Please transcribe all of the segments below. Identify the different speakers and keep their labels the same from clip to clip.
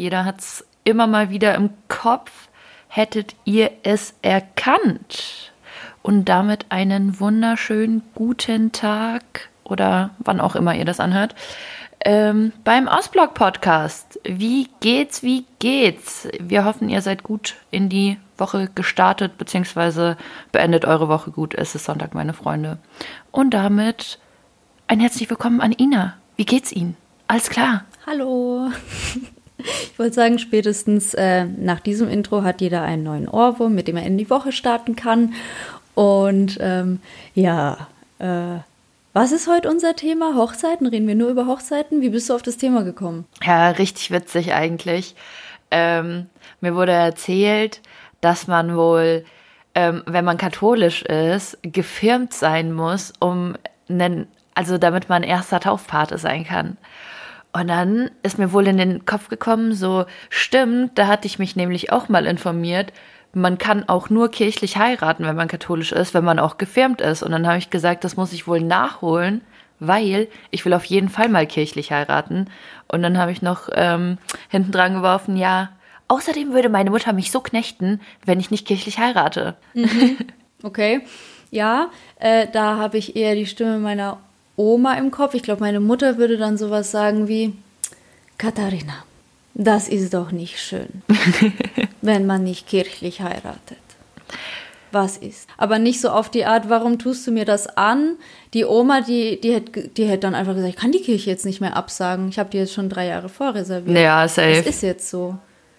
Speaker 1: Jeder hat's immer mal wieder im Kopf. Hättet ihr es erkannt? Und damit einen wunderschönen guten Tag oder wann auch immer ihr das anhört. Ähm, beim Ausblog Podcast. Wie geht's? Wie geht's? Wir hoffen, ihr seid gut in die Woche gestartet, beziehungsweise beendet eure Woche gut. Es ist Sonntag, meine Freunde. Und damit ein herzlich willkommen an Ina. Wie geht's Ihnen? Alles klar?
Speaker 2: Hallo. Ich wollte sagen, spätestens äh, nach diesem Intro hat jeder einen neuen Ohrwurm, mit dem er in die Woche starten kann. Und ähm, ja, äh, was ist heute unser Thema? Hochzeiten? Reden wir nur über Hochzeiten? Wie bist du auf das Thema gekommen?
Speaker 1: Ja, richtig witzig eigentlich. Ähm, mir wurde erzählt, dass man wohl, ähm, wenn man katholisch ist, gefirmt sein muss, um einen, also damit man erster Taufpate sein kann. Und dann ist mir wohl in den Kopf gekommen, so stimmt, da hatte ich mich nämlich auch mal informiert, man kann auch nur kirchlich heiraten, wenn man katholisch ist, wenn man auch gefirmt ist. Und dann habe ich gesagt, das muss ich wohl nachholen, weil ich will auf jeden Fall mal kirchlich heiraten. Und dann habe ich noch ähm, hinten dran geworfen, ja, außerdem würde meine Mutter mich so knechten, wenn ich nicht kirchlich heirate.
Speaker 2: Mhm. Okay, ja, äh, da habe ich eher die Stimme meiner Oma im Kopf. Ich glaube, meine Mutter würde dann sowas sagen wie, Katharina, das ist doch nicht schön, wenn man nicht kirchlich heiratet. Was ist? Aber nicht so auf die Art, warum tust du mir das an? Die Oma, die, die, hätte, die hätte dann einfach gesagt, ich kann die Kirche jetzt nicht mehr absagen. Ich habe die jetzt schon drei Jahre vorreserviert.
Speaker 1: Ja, safe.
Speaker 2: Das ist jetzt so.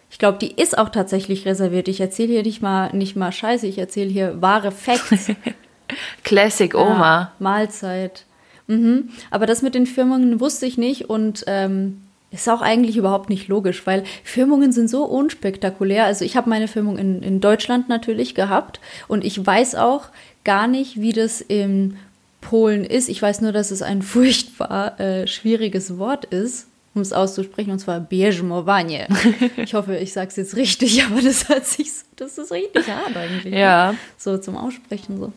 Speaker 2: Ich glaube, die ist auch tatsächlich reserviert. Ich erzähle hier nicht mal, nicht mal Scheiße, ich erzähle hier wahre Facts.
Speaker 1: Classic Oma. Ja,
Speaker 2: Mahlzeit. Mhm. Aber das mit den Firmungen wusste ich nicht und ähm, ist auch eigentlich überhaupt nicht logisch, weil Firmungen sind so unspektakulär. Also ich habe meine Firmung in, in Deutschland natürlich gehabt und ich weiß auch gar nicht, wie das in Polen ist. Ich weiß nur, dass es ein furchtbar äh, schwieriges Wort ist, um es auszusprechen, und zwar Bierzmowanie. Ich hoffe, ich sage es jetzt richtig, aber das hört sich so, das ist richtig hart eigentlich.
Speaker 1: Ne? Ja.
Speaker 2: Ne? So zum Aussprechen so.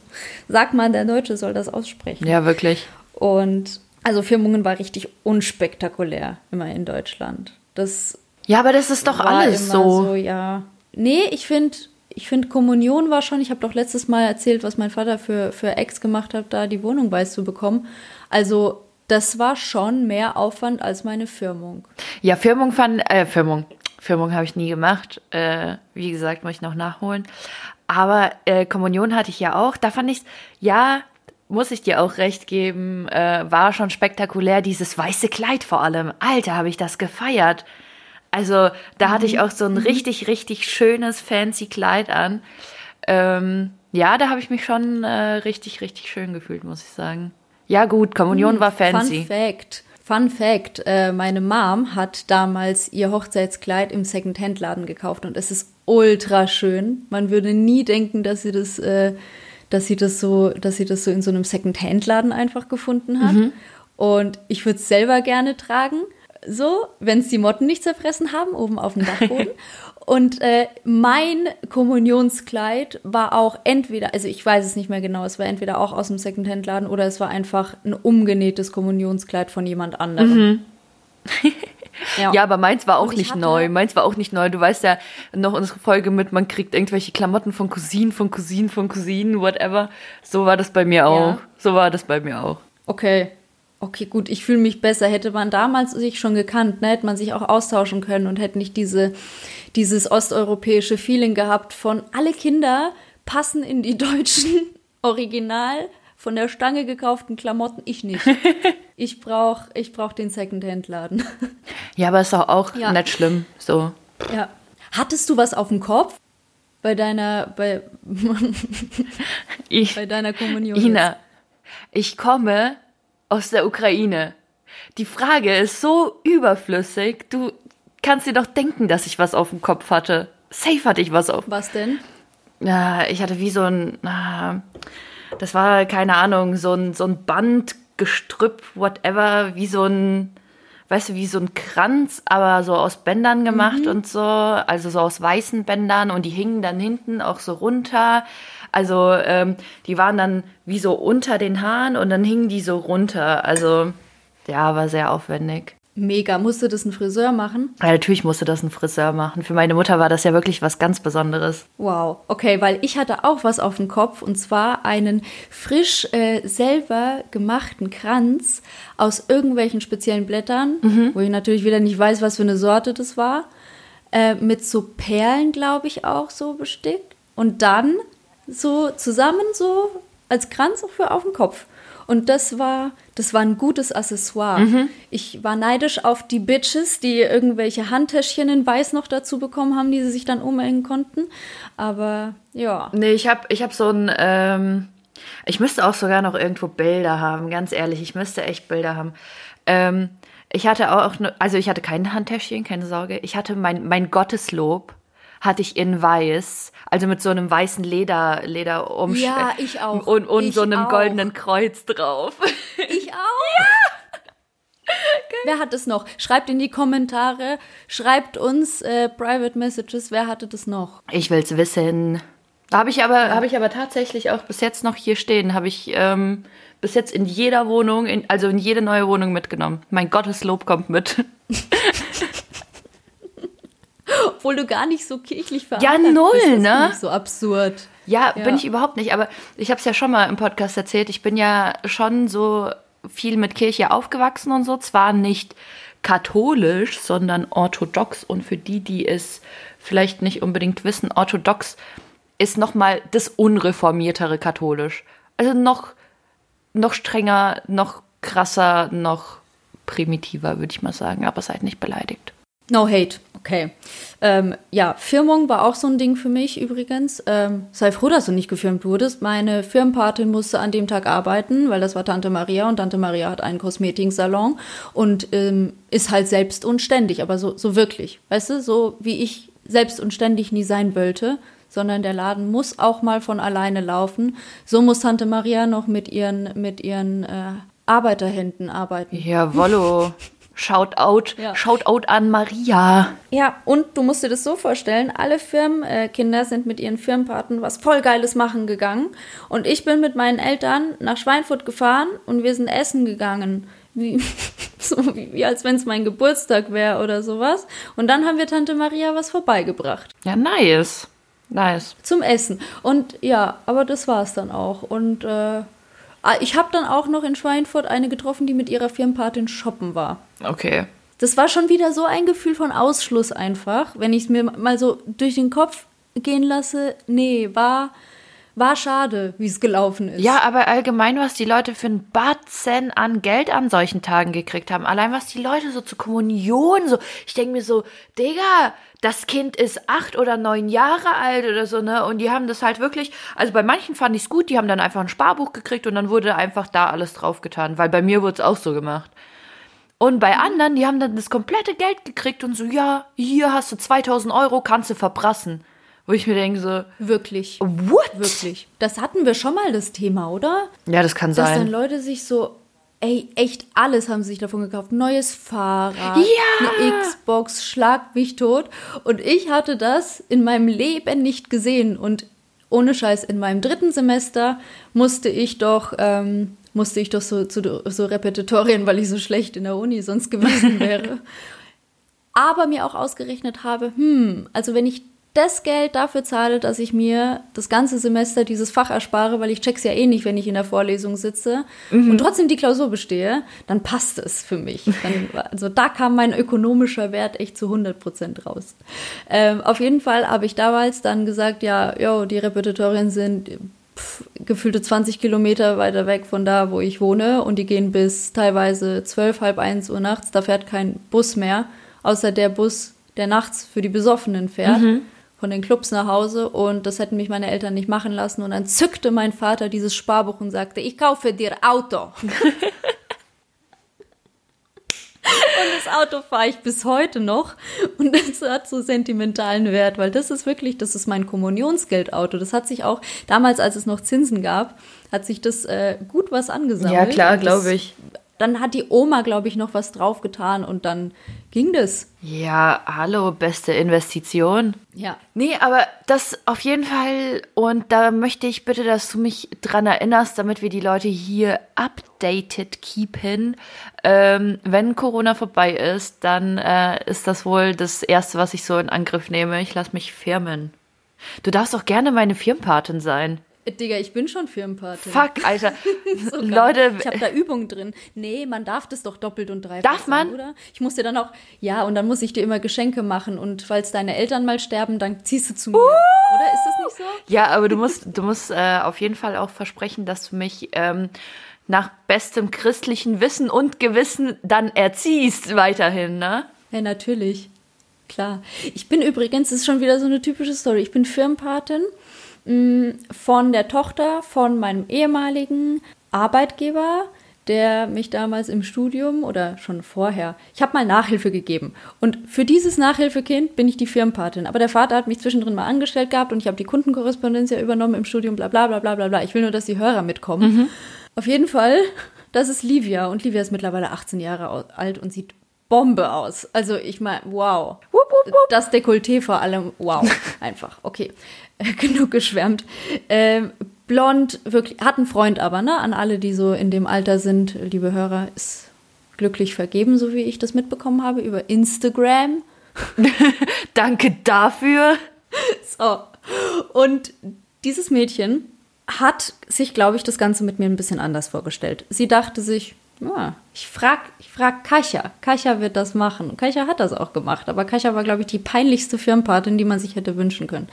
Speaker 2: Sag mal, der Deutsche soll das aussprechen.
Speaker 1: Ja, wirklich.
Speaker 2: Und also Firmungen war richtig unspektakulär immer in Deutschland. Das
Speaker 1: ja, aber das ist doch alles so. so.
Speaker 2: Ja, nee, ich finde, ich finde Kommunion war schon. Ich habe doch letztes Mal erzählt, was mein Vater für für Ex gemacht hat, da die Wohnung beizubekommen. Also das war schon mehr Aufwand als meine Firmung.
Speaker 1: Ja, Firmung fand äh, Firmung. Firmung habe ich nie gemacht. Äh, wie gesagt, muss ich noch nachholen. Aber äh, Kommunion hatte ich ja auch. Da fand ich ja muss ich dir auch recht geben, äh, war schon spektakulär. Dieses weiße Kleid vor allem. Alter, habe ich das gefeiert. Also da hatte ich mhm. auch so ein mhm. richtig, richtig schönes, fancy Kleid an. Ähm, ja, da habe ich mich schon äh, richtig, richtig schön gefühlt, muss ich sagen. Ja gut, Kommunion mhm, war fancy.
Speaker 2: Fun Fact. Fun Fact, äh, meine Mom hat damals ihr Hochzeitskleid im Second-Hand-Laden gekauft und es ist ultra schön. Man würde nie denken, dass sie das äh, dass sie das so, dass sie das so in so einem Second-Hand-Laden einfach gefunden hat. Mhm. Und ich würde es selber gerne tragen, so, wenn es die Motten nicht zerfressen haben, oben auf dem Dachboden. Und äh, mein Kommunionskleid war auch entweder, also ich weiß es nicht mehr genau, es war entweder auch aus dem Secondhand-Laden oder es war einfach ein umgenähtes Kommunionskleid von jemand anderem. Mhm.
Speaker 1: Ja. ja, aber meins war auch nicht hatte, neu. Meins war auch nicht neu. Du weißt ja noch unsere Folge mit, man kriegt irgendwelche Klamotten von Cousinen, von Cousinen, von Cousinen, whatever. So war das bei mir auch. Ja. So war das bei mir auch.
Speaker 2: Okay. Okay, gut, ich fühle mich besser. Hätte man damals sich schon gekannt, ne, hätte man sich auch austauschen können und hätte nicht diese, dieses osteuropäische Feeling gehabt von alle Kinder passen in die deutschen Original von der Stange gekauften Klamotten, ich nicht. Ich brauche ich brauch den Secondhand-Laden.
Speaker 1: Ja, aber ist doch auch ja. nicht schlimm. So.
Speaker 2: Ja. Hattest du was auf dem Kopf bei deiner, bei,
Speaker 1: ich,
Speaker 2: bei deiner Kommunion?
Speaker 1: Ina, ich komme aus der Ukraine. Die Frage ist so überflüssig. Du kannst dir doch denken, dass ich was auf dem Kopf hatte. Safe hatte ich was auf.
Speaker 2: Was denn?
Speaker 1: Ja, ich hatte wie so ein. Ah, das war, keine Ahnung, so ein, so ein Band, Gestrüpp, whatever, wie so ein, weißt du, wie so ein Kranz, aber so aus Bändern gemacht
Speaker 2: Mhm.
Speaker 1: und so, also so aus weißen Bändern und die hingen dann hinten auch so runter. Also ähm, die waren dann wie so unter den Haaren und dann hingen die so runter. Also ja, war sehr aufwendig.
Speaker 2: Mega. Musste das ein Friseur machen?
Speaker 1: Ja, natürlich musste das ein Friseur machen. Für meine Mutter war das ja wirklich was ganz Besonderes.
Speaker 2: Wow, okay, weil ich hatte auch was auf dem Kopf und zwar einen frisch äh, selber gemachten Kranz aus irgendwelchen speziellen Blättern, wo ich natürlich wieder nicht weiß, was für eine Sorte das war, äh, mit so Perlen, glaube ich, auch so bestickt und dann so zusammen so als Kranz auch für auf dem Kopf. Und das war, das war ein gutes Accessoire. Ich war neidisch auf die Bitches, die irgendwelche Handtäschchen in Weiß noch dazu bekommen haben, die sie sich dann umhängen konnten. Aber ja.
Speaker 1: Nee, ich habe ich hab so ein. Ähm, ich müsste auch sogar noch irgendwo Bilder haben, ganz ehrlich. Ich müsste echt Bilder haben. Ähm, ich hatte auch, ne, also ich hatte kein Handtäschchen, keine Sorge. Ich hatte mein, mein Gotteslob, hatte ich in weiß, also mit so einem weißen Leder, Lederumschlag.
Speaker 2: Ja, ich auch.
Speaker 1: Und, und
Speaker 2: Ich
Speaker 1: so einem
Speaker 2: auch.
Speaker 1: goldenen Kreuz drauf.
Speaker 2: Ich auch. Wer hat es noch? Schreibt in die Kommentare, schreibt uns äh, Private Messages, wer hatte das noch?
Speaker 1: Ich will's wissen. Habe ich aber, habe ich aber tatsächlich auch bis jetzt noch hier stehen. Habe ich ähm, bis jetzt in jeder Wohnung, in, also in jede neue Wohnung mitgenommen. Mein Gotteslob kommt mit.
Speaker 2: Obwohl du gar nicht so kirchlich
Speaker 1: Ja,
Speaker 2: verankert
Speaker 1: null,
Speaker 2: bist. Das
Speaker 1: ne?
Speaker 2: finde ich so absurd.
Speaker 1: Ja,
Speaker 2: Ja.
Speaker 1: bin ich überhaupt nicht. Aber ich habe es ja schon mal im Podcast erzählt. Ich bin ja schon so viel mit Kirche aufgewachsen und so. Zwar nicht katholisch, sondern orthodox. Und für die, die es vielleicht nicht unbedingt wissen, orthodox ist nochmal das unreformiertere katholisch. Also noch, noch strenger, noch krasser, noch primitiver, würde ich mal sagen. Aber seid nicht beleidigt.
Speaker 2: No hate, okay. Ähm, ja, Firmung war auch so ein Ding für mich übrigens. Ähm, sei froh, dass du nicht gefirmt wurdest. Meine Firmenpatin musste an dem Tag arbeiten, weil das war Tante Maria und Tante Maria hat einen Kosmetiksalon und ähm, ist halt selbst und ständig, aber so, so wirklich. Weißt du, so wie ich selbst und ständig nie sein wollte, sondern der Laden muss auch mal von alleine laufen. So muss Tante Maria noch mit ihren, mit ihren äh, Arbeiterhänden arbeiten.
Speaker 1: Shoutout,
Speaker 2: Ja.
Speaker 1: Shoutout an Maria.
Speaker 2: Ja, und du musst dir das so vorstellen, alle Firmenkinder äh, sind mit ihren Firmenpaten was voll Geiles machen gegangen. Und ich bin mit meinen Eltern nach Schweinfurt gefahren und wir sind essen gegangen. Wie, so wie, wie als wenn es mein Geburtstag wäre oder sowas. Und dann haben wir Tante Maria was vorbeigebracht.
Speaker 1: Ja, nice. Nice.
Speaker 2: Zum Essen. Und ja, aber das war es dann auch. Und äh, ich habe dann auch noch in Schweinfurt eine getroffen, die mit ihrer Firmenpatin shoppen war.
Speaker 1: Okay.
Speaker 2: Das war schon wieder so ein Gefühl von Ausschluss einfach, wenn ich es mir mal so durch den Kopf gehen lasse. Nee, war, war schade, wie es gelaufen ist.
Speaker 1: Ja, aber allgemein, was die Leute für ein Batzen an Geld an solchen Tagen gekriegt haben. Allein was die Leute so zur Kommunion, so. Ich denke mir so, Digga, das Kind ist acht oder neun Jahre alt oder so, ne? Und die haben das halt wirklich, also bei manchen fand ich es gut, die haben dann einfach ein Sparbuch gekriegt und dann wurde einfach da alles draufgetan. Weil bei mir wurde es auch so gemacht. Und bei anderen, die haben dann das komplette Geld gekriegt und so, ja, hier hast du 2000 Euro, kannst du verprassen. Wo ich mir denke so,
Speaker 2: Wirklich.
Speaker 1: what?
Speaker 2: Wirklich. Das hatten wir schon mal das Thema, oder?
Speaker 1: Ja, das kann
Speaker 2: Dass dann
Speaker 1: sein.
Speaker 2: Leute sich so, ey, echt alles haben sie sich davon gekauft. Neues Fahrrad,
Speaker 1: Ja!
Speaker 2: eine Xbox, schlag mich tot. Und ich hatte das in meinem Leben nicht gesehen. Und ohne Scheiß, in meinem dritten Semester musste ich doch, ähm, musste ich doch so, zu so Repetitorien, weil ich so schlecht in der Uni sonst gewesen wäre. aber mir auch ausgerechnet habe, hm, also wenn ich das Geld dafür zahle, dass ich mir das ganze Semester dieses Fach erspare, weil ich check's ja eh nicht, wenn ich in der Vorlesung sitze und trotzdem die Klausur bestehe, dann passt es für mich. Dann, also da kam mein ökonomischer Wert echt zu 100 Prozent raus. Ähm, auf jeden Fall habe ich damals dann gesagt, ja, jo, die Repetitorien sind pf, gefühlte 20 Kilometer weiter weg von da, wo ich wohne und die gehen bis teilweise 12, halb eins Uhr nachts. Da fährt kein Bus mehr, außer der Bus, der nachts für die Besoffenen fährt. Von den Clubs nach Hause und das hätten mich meine Eltern nicht machen lassen. Und dann zückte mein Vater dieses Sparbuch und sagte: Ich kaufe dir Auto. Und das Auto fahre ich bis heute noch. Und das hat so sentimentalen Wert, weil das ist wirklich, das ist mein Kommunionsgeldauto. Das hat sich auch damals, als es noch Zinsen gab, hat sich das äh, gut was angesammelt.
Speaker 1: Ja, klar, glaube ich.
Speaker 2: Dann hat die Oma, glaube ich, noch was draufgetan und dann ging das.
Speaker 1: Ja, hallo, beste Investition.
Speaker 2: Ja.
Speaker 1: Nee, aber das auf jeden Fall. Und da möchte ich bitte, dass du mich dran erinnerst, damit wir die Leute hier updated keepen. Ähm, wenn Corona vorbei ist, dann äh, ist das wohl das Erste, was ich so in Angriff nehme. Ich lasse mich firmen. Du darfst auch gerne meine Firmenpatin sein.
Speaker 2: Digga, ich bin schon Firmenpatin.
Speaker 1: Fuck, Alter.
Speaker 2: So.
Speaker 1: Leute,
Speaker 2: ich habe da Übungen drin. Nee, man darf das doch doppelt und dreifach.
Speaker 1: Darf man?
Speaker 2: Oder? Ich muss dir dann auch, ja, und dann muss ich dir immer Geschenke machen und falls deine Eltern mal sterben, dann ziehst du zu mir. Oder ist das nicht so?
Speaker 1: Ja, aber du musst, du musst äh, auf jeden Fall auch versprechen, dass du mich ähm, nach bestem christlichen Wissen und Gewissen dann erziehst weiterhin, ne?
Speaker 2: Ja, natürlich. Klar. Ich bin übrigens, das ist schon wieder so eine typische Story. Ich bin Firmenpatin von der Tochter von meinem ehemaligen Arbeitgeber, der mich damals im Studium oder schon vorher, ich habe mal Nachhilfe gegeben. Und für dieses Nachhilfekind bin ich die Firmenpatin. Aber der Vater hat mich zwischendrin mal angestellt gehabt und ich habe die Kundenkorrespondenz ja übernommen im Studium, bla bla bla bla bla bla. Ich will nur, dass die Hörer mitkommen. Auf jeden Fall, das ist Livia und Livia ist mittlerweile 18 Jahre alt und sieht Bombe aus. Also ich meine, wow. Das Dekolleté vor allem, wow. Einfach, okay. Genug geschwärmt. Ähm, blond, wirklich, hat einen Freund aber, ne? An alle, die so in dem Alter sind, liebe Hörer, ist glücklich vergeben, so wie ich das mitbekommen habe, über Instagram.
Speaker 1: Danke dafür.
Speaker 2: So. Und dieses Mädchen hat sich, glaube ich, das Ganze mit mir ein bisschen anders vorgestellt. Sie dachte sich, ja, ich frag, ich frag Kasia. Kasia wird das machen. Kasia hat das auch gemacht. Aber Kasia war, glaube ich, die peinlichste Firmenpatin, die man sich hätte wünschen können.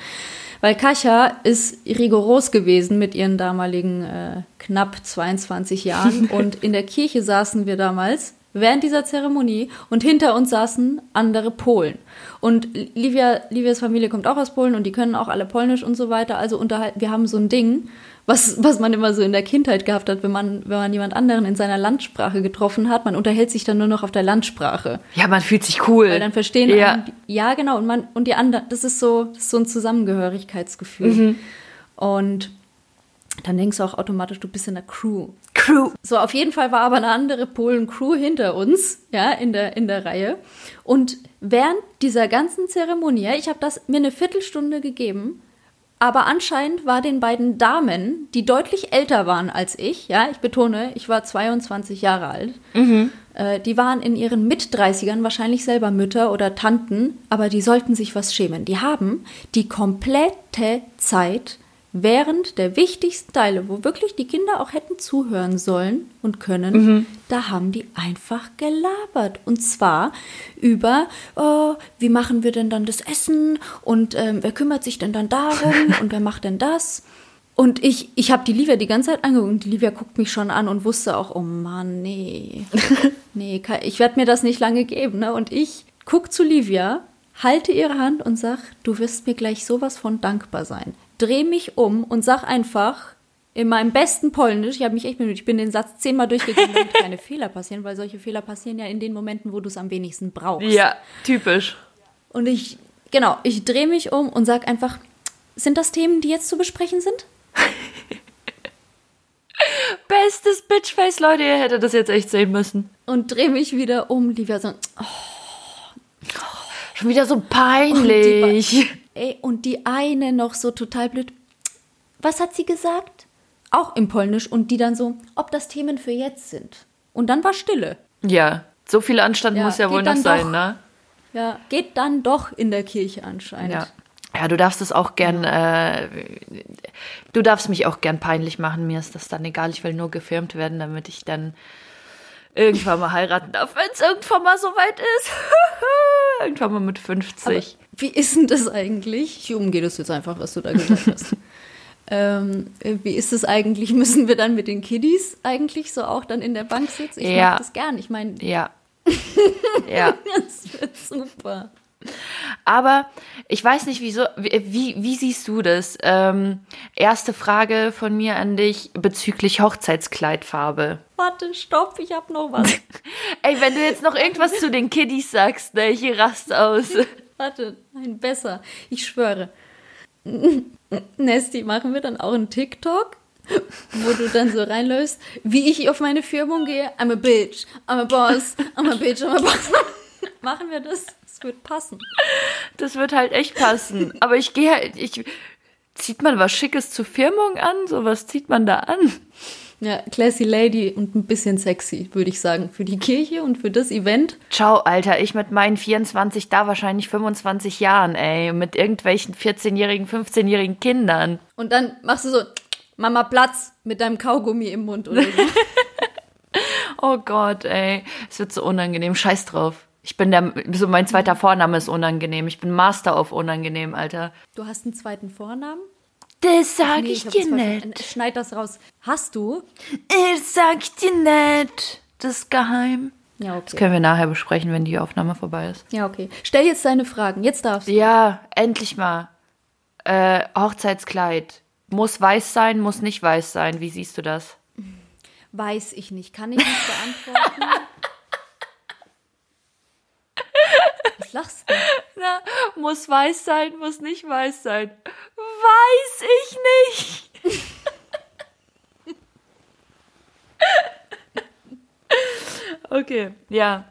Speaker 2: Weil Kasia ist rigoros gewesen mit ihren damaligen äh, knapp 22 Jahren. und in der Kirche saßen wir damals während dieser Zeremonie und hinter uns saßen andere Polen. Und Livia, Livias Familie kommt auch aus Polen und die können auch alle Polnisch und so weiter. Also unterhalten, wir haben so ein Ding, was, was man immer so in der Kindheit gehabt hat, wenn man, wenn man jemand anderen in seiner Landsprache getroffen hat. Man unterhält sich dann nur noch auf der Landsprache.
Speaker 1: Ja, man fühlt sich cool.
Speaker 2: Weil dann verstehen
Speaker 1: ja.
Speaker 2: einen, die- ja genau und man und die anderen das ist so das ist so ein Zusammengehörigkeitsgefühl und dann denkst du auch automatisch du bist in der Crew
Speaker 1: Crew.
Speaker 2: so auf jeden Fall war aber eine andere Polen Crew hinter uns ja in der in der Reihe und während dieser ganzen Zeremonie ich habe das mir eine Viertelstunde gegeben aber anscheinend war den beiden Damen, die deutlich älter waren als ich, ja, ich betone, ich war 22 Jahre alt, äh, die waren in ihren Mit-30ern wahrscheinlich selber Mütter oder Tanten, aber die sollten sich was schämen. Die haben die komplette Zeit während der wichtigsten Teile, wo wirklich die Kinder auch hätten zuhören sollen und können, da haben die einfach gelabert. Und zwar über, oh, wie machen wir denn dann das Essen und ähm, wer kümmert sich denn dann darum und wer macht denn das? Und ich, ich habe die Livia die ganze Zeit angeguckt und die Livia guckt mich schon an und wusste auch, oh Mann, nee, nee, ich werde mir das nicht lange geben. Ne? Und ich guck zu Livia, halte ihre Hand und sag, du wirst mir gleich sowas von dankbar sein. Dreh mich um und sag einfach in meinem besten Polnisch, ich habe mich echt bemüht, ich bin den Satz zehnmal durchgegangen, damit keine Fehler passieren, weil solche Fehler passieren ja in den Momenten, wo du es am wenigsten brauchst.
Speaker 1: Ja, typisch.
Speaker 2: Und ich, genau, ich drehe mich um und sag einfach, sind das Themen, die jetzt zu besprechen sind?
Speaker 1: Bestes Bitchface, Leute, ihr hättet das jetzt echt sehen müssen.
Speaker 2: Und drehe mich wieder um, Livia so, oh,
Speaker 1: Schon wieder so peinlich.
Speaker 2: Ey, und die eine noch so total blöd. Was hat sie gesagt? Auch im Polnisch. Und die dann so, ob das Themen für jetzt sind. Und dann war Stille.
Speaker 1: Ja, so viel Anstand
Speaker 2: Ja,
Speaker 1: muss ja wohl noch sein,
Speaker 2: doch.
Speaker 1: ne?
Speaker 2: Ja, geht dann doch in der Kirche anscheinend.
Speaker 1: Ja. Ja, du darfst es auch gern, äh, du darfst mich auch gern peinlich machen. Mir ist das dann egal. Ich will nur gefilmt werden, damit ich dann irgendwann mal heiraten darf, wenn es irgendwann mal so weit ist. irgendwann mal mit 50.
Speaker 2: Wie ist denn das eigentlich? Ich umgehe das jetzt einfach, was du da gesagt hast. ähm, wie ist es eigentlich? Müssen wir dann mit den Kiddies eigentlich so auch dann in der Bank sitzen? Ich
Speaker 1: Ja.
Speaker 2: mag das gern. Ich meine,
Speaker 1: ja. ja.
Speaker 2: das wird super.
Speaker 1: Aber ich weiß nicht, wieso, wie, wie, siehst du das? Ähm, erste Frage von mir an dich bezüglich Hochzeitskleidfarbe.
Speaker 2: Warte, stopp, ich habe noch was.
Speaker 1: Ey, wenn du jetzt noch irgendwas zu den Kiddies sagst, ne, ich rast aus.
Speaker 2: Warte, nein, besser. Ich schwöre. Nesti, machen wir dann auch einen TikTok, wo du dann so reinläufst, wie ich auf meine Firmung gehe. I'm a bitch, I'm a boss, I'm a bitch, I'm a boss. Machen wir das? Das wird passen.
Speaker 1: Das wird halt echt passen. Aber ich gehe halt, ich, zieht man was Schickes zur Firmung an? So was zieht man da an?
Speaker 2: Ja, classy lady und ein bisschen sexy, würde ich sagen. Für die Kirche und für das Event.
Speaker 1: Ciao, Alter. Ich mit meinen 24, da wahrscheinlich 25 Jahren, ey. Mit irgendwelchen 14-jährigen, 15-jährigen Kindern.
Speaker 2: Und dann machst du so, Mama Platz mit deinem Kaugummi im Mund oder so.
Speaker 1: oh Gott, ey. Es wird so unangenehm. Scheiß drauf. Ich bin der, so mein zweiter Vorname ist unangenehm. Ich bin Master auf unangenehm, Alter.
Speaker 2: Du hast einen zweiten Vornamen?
Speaker 1: Das sag nee, ich, ich dir nicht.
Speaker 2: Schneid das raus. Hast du?
Speaker 1: Das sag ich dir nicht. Das ist geheim.
Speaker 2: Ja, okay.
Speaker 1: Das können wir nachher besprechen, wenn die Aufnahme vorbei ist.
Speaker 2: Ja, okay. Stell jetzt deine Fragen. Jetzt darfst du.
Speaker 1: Ja, endlich mal. Äh, Hochzeitskleid. Muss weiß sein, muss nicht weiß sein. Wie siehst du das?
Speaker 2: Weiß ich nicht. Kann ich nicht beantworten. Was lachst du?
Speaker 1: Na, muss weiß sein, muss nicht weiß sein. Weiß ich nicht. okay, ja.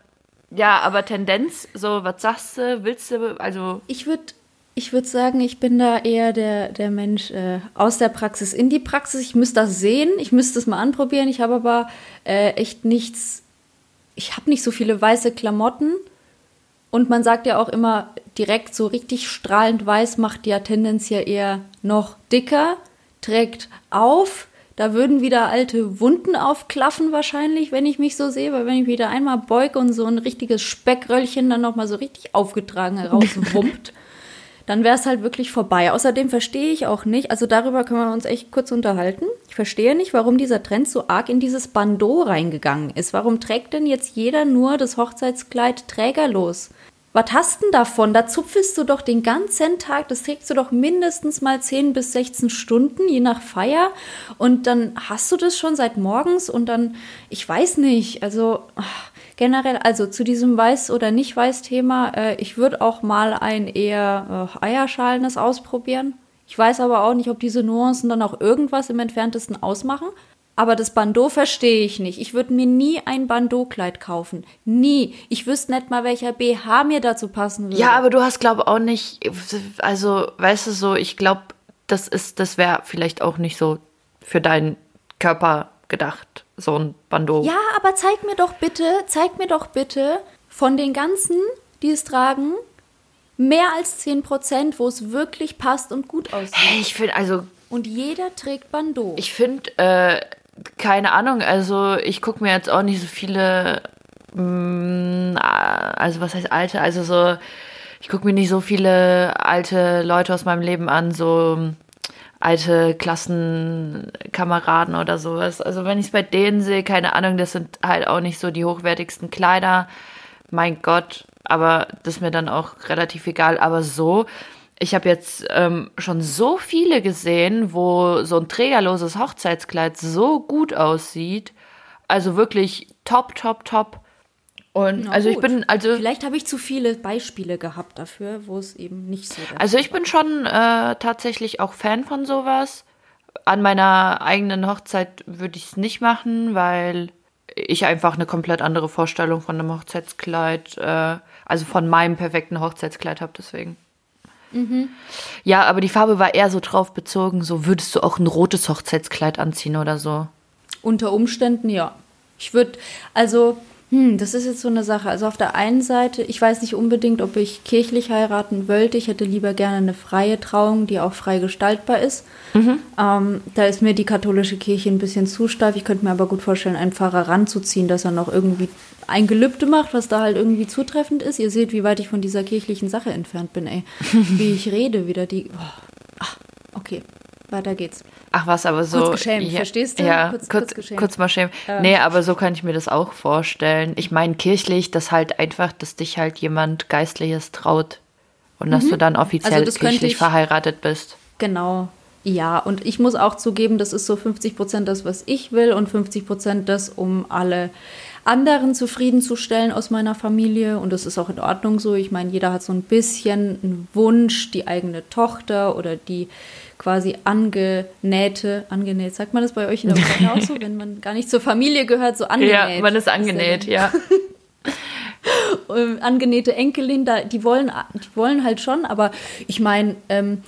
Speaker 1: Ja, aber Tendenz, so, was sagst du, willst du, also.
Speaker 2: Ich würde ich würde sagen, ich bin da eher der, der Mensch äh, aus der Praxis in die Praxis. Ich müsste das sehen, ich müsste es mal anprobieren. Ich habe aber äh, echt nichts, ich habe nicht so viele weiße Klamotten. Und man sagt ja auch immer, direkt so richtig strahlend weiß macht ja tendenziell eher noch dicker, trägt auf. Da würden wieder alte Wunden aufklaffen wahrscheinlich, wenn ich mich so sehe, weil wenn ich wieder einmal beuge und so ein richtiges Speckröllchen dann nochmal so richtig aufgetragen herauswumpt, dann wäre es halt wirklich vorbei. Außerdem verstehe ich auch nicht, also darüber können wir uns echt kurz unterhalten. Ich verstehe nicht, warum dieser Trend so arg in dieses Bandeau reingegangen ist. Warum trägt denn jetzt jeder nur das Hochzeitskleid trägerlos? Was hast denn davon? Da zupfelst du doch den ganzen Tag, das trägst du doch mindestens mal 10 bis 16 Stunden, je nach Feier. Und dann hast du das schon seit morgens und dann, ich weiß nicht, also ach, generell, also zu diesem Weiß- oder Nicht-Weiß-Thema, äh, ich würde auch mal ein eher äh, eierschalenes ausprobieren. Ich weiß aber auch nicht, ob diese Nuancen dann auch irgendwas im entferntesten ausmachen. Aber das Bandeau verstehe ich nicht. Ich würde mir nie ein Bandeau-Kleid kaufen. Nie. Ich wüsste nicht mal, welcher BH mir dazu passen würde.
Speaker 1: Ja, aber du hast, glaube auch nicht, also, weißt du, so, ich glaube, das ist, das wäre vielleicht auch nicht so für deinen Körper gedacht, so ein Bandeau.
Speaker 2: Ja, aber zeig mir doch bitte, zeig mir doch bitte von den ganzen, die es tragen, mehr als 10 Prozent, wo es wirklich passt und gut aussieht.
Speaker 1: Hey, ich finde, also.
Speaker 2: Und jeder trägt Bandeau.
Speaker 1: Ich finde, äh, keine Ahnung, also ich gucke mir jetzt auch nicht so viele, mh, mm, also was heißt alte, also so, ich gucke mir nicht so viele alte Leute aus meinem Leben an, so alte Klassenkameraden oder sowas. Also wenn ich es bei denen sehe, keine Ahnung, das sind halt auch nicht so die hochwertigsten Kleider. Mein Gott, aber das ist mir dann auch relativ egal. Aber so, ich habe jetzt ähm, schon so viele gesehen, wo so ein trägerloses Hochzeitskleid so gut aussieht. Also wirklich top, top, top. Und Na also gut. ich bin also
Speaker 2: vielleicht habe ich zu viele Beispiele gehabt dafür, wo es eben nicht so.
Speaker 1: Also ich bin schon äh, tatsächlich auch Fan von sowas. An meiner eigenen Hochzeit würde ich es nicht machen, weil ich einfach eine komplett andere Vorstellung von einem Hochzeitskleid, äh, also von meinem perfekten Hochzeitskleid habe deswegen. Mhm. Ja, aber die Farbe war eher so drauf bezogen, so würdest du auch ein rotes Hochzeitskleid anziehen oder so?
Speaker 2: Unter Umständen ja. Ich würde, also, hm, das ist jetzt so eine Sache. Also auf der einen Seite, ich weiß nicht unbedingt, ob ich kirchlich heiraten wollte. Ich hätte lieber gerne eine freie Trauung, die auch frei gestaltbar ist. Mhm. Ähm, da ist mir die katholische Kirche ein bisschen zu steif. Ich könnte mir aber gut vorstellen, einen Pfarrer ranzuziehen, dass er noch irgendwie ein Gelübde macht, was da halt irgendwie zutreffend ist. Ihr seht, wie weit ich von dieser kirchlichen Sache entfernt bin, ey. wie ich rede, wieder die. Oh. Ach, okay, weiter geht's.
Speaker 1: Ach was, aber so.
Speaker 2: Kurz geschämt, ja, verstehst du?
Speaker 1: Ja, kurz, kurz, kurz, kurz mal schämen. Ähm. Nee, aber so kann ich mir das auch vorstellen. Ich meine, kirchlich, das halt einfach, dass dich halt jemand Geistliches traut. Und mhm. dass du dann offiziell also kirchlich ich, verheiratet bist.
Speaker 2: Genau. Ja, und ich muss auch zugeben, das ist so 50 Prozent das, was ich will und 50 Prozent das, um alle anderen zufriedenzustellen aus meiner Familie. Und das ist auch in Ordnung so. Ich meine, jeder hat so ein bisschen einen Wunsch, die eigene Tochter oder die quasi angenähte, angenäht, sagt man das bei euch in der Ukraine auch so, wenn man gar nicht zur Familie gehört, so angenäht.
Speaker 1: Ja, man ist angenäht, ja.
Speaker 2: Ähm, angenähte Enkelin, da, die wollen, die wollen halt schon, aber ich meine, ähm,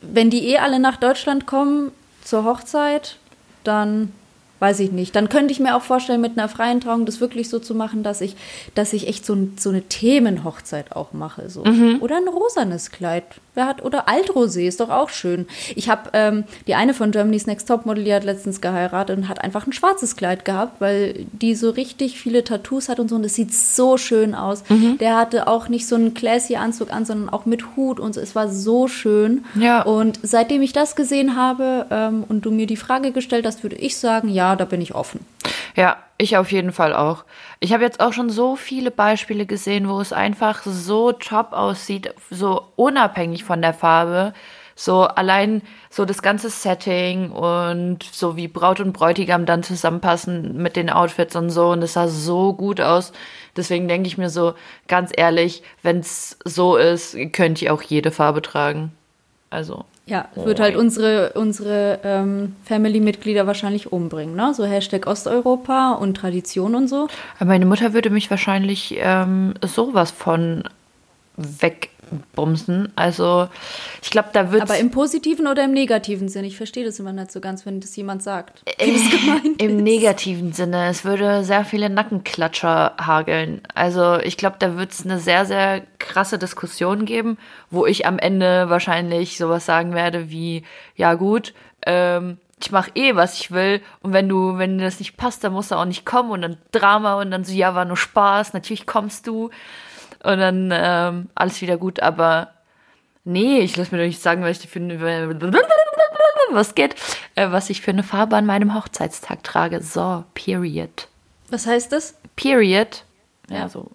Speaker 2: wenn die eh alle nach Deutschland kommen zur Hochzeit, dann weiß ich nicht. Dann könnte ich mir auch vorstellen, mit einer freien Trauung das wirklich so zu machen, dass ich, dass ich echt so, so eine Themenhochzeit auch mache. So. Mhm. Oder ein rosanes Kleid. Wer hat, oder Altrosé ist doch auch schön. Ich habe ähm, die eine von Germany's Next Topmodel, die hat letztens geheiratet und hat einfach ein schwarzes Kleid gehabt, weil die so richtig viele Tattoos hat und so. Und es sieht so schön aus. Mhm. Der hatte auch nicht so einen classy Anzug an, sondern auch mit Hut und so. Es war so schön.
Speaker 1: Ja.
Speaker 2: Und seitdem ich das gesehen habe ähm, und du mir die Frage gestellt hast, würde ich sagen, ja, da bin ich offen.
Speaker 1: Ja, ich auf jeden Fall auch. Ich habe jetzt auch schon so viele Beispiele gesehen, wo es einfach so top aussieht, so unabhängig von der Farbe. So allein so das ganze Setting und so wie Braut und Bräutigam dann zusammenpassen mit den Outfits und so. Und es sah so gut aus. Deswegen denke ich mir so, ganz ehrlich, wenn es so ist, könnt ihr auch jede Farbe tragen. Also.
Speaker 2: Ja, oh. wird halt unsere, unsere ähm, Family-Mitglieder wahrscheinlich umbringen, ne? So Hashtag Osteuropa und Tradition und so.
Speaker 1: Aber meine Mutter würde mich wahrscheinlich ähm, sowas von weg bumsen. Also ich glaube, da wird.
Speaker 2: Aber im positiven oder im negativen Sinn? Ich verstehe das immer nicht so ganz, wenn das jemand sagt.
Speaker 1: Äh, Im negativen Sinne. Es würde sehr viele Nackenklatscher hageln. Also ich glaube, da wird es eine sehr, sehr krasse Diskussion geben, wo ich am Ende wahrscheinlich sowas sagen werde wie, ja gut, ähm, ich mache eh, was ich will. Und wenn du, wenn dir das nicht passt, dann musst du auch nicht kommen und dann Drama und dann so, ja, war nur Spaß, natürlich kommst du und dann ähm, alles wieder gut, aber nee, ich lasse mir doch nicht sagen, was ich für eine, was geht, äh, was ich für eine Farbe an meinem Hochzeitstag trage. So, period.
Speaker 2: Was heißt das?
Speaker 1: Period. Ja, so.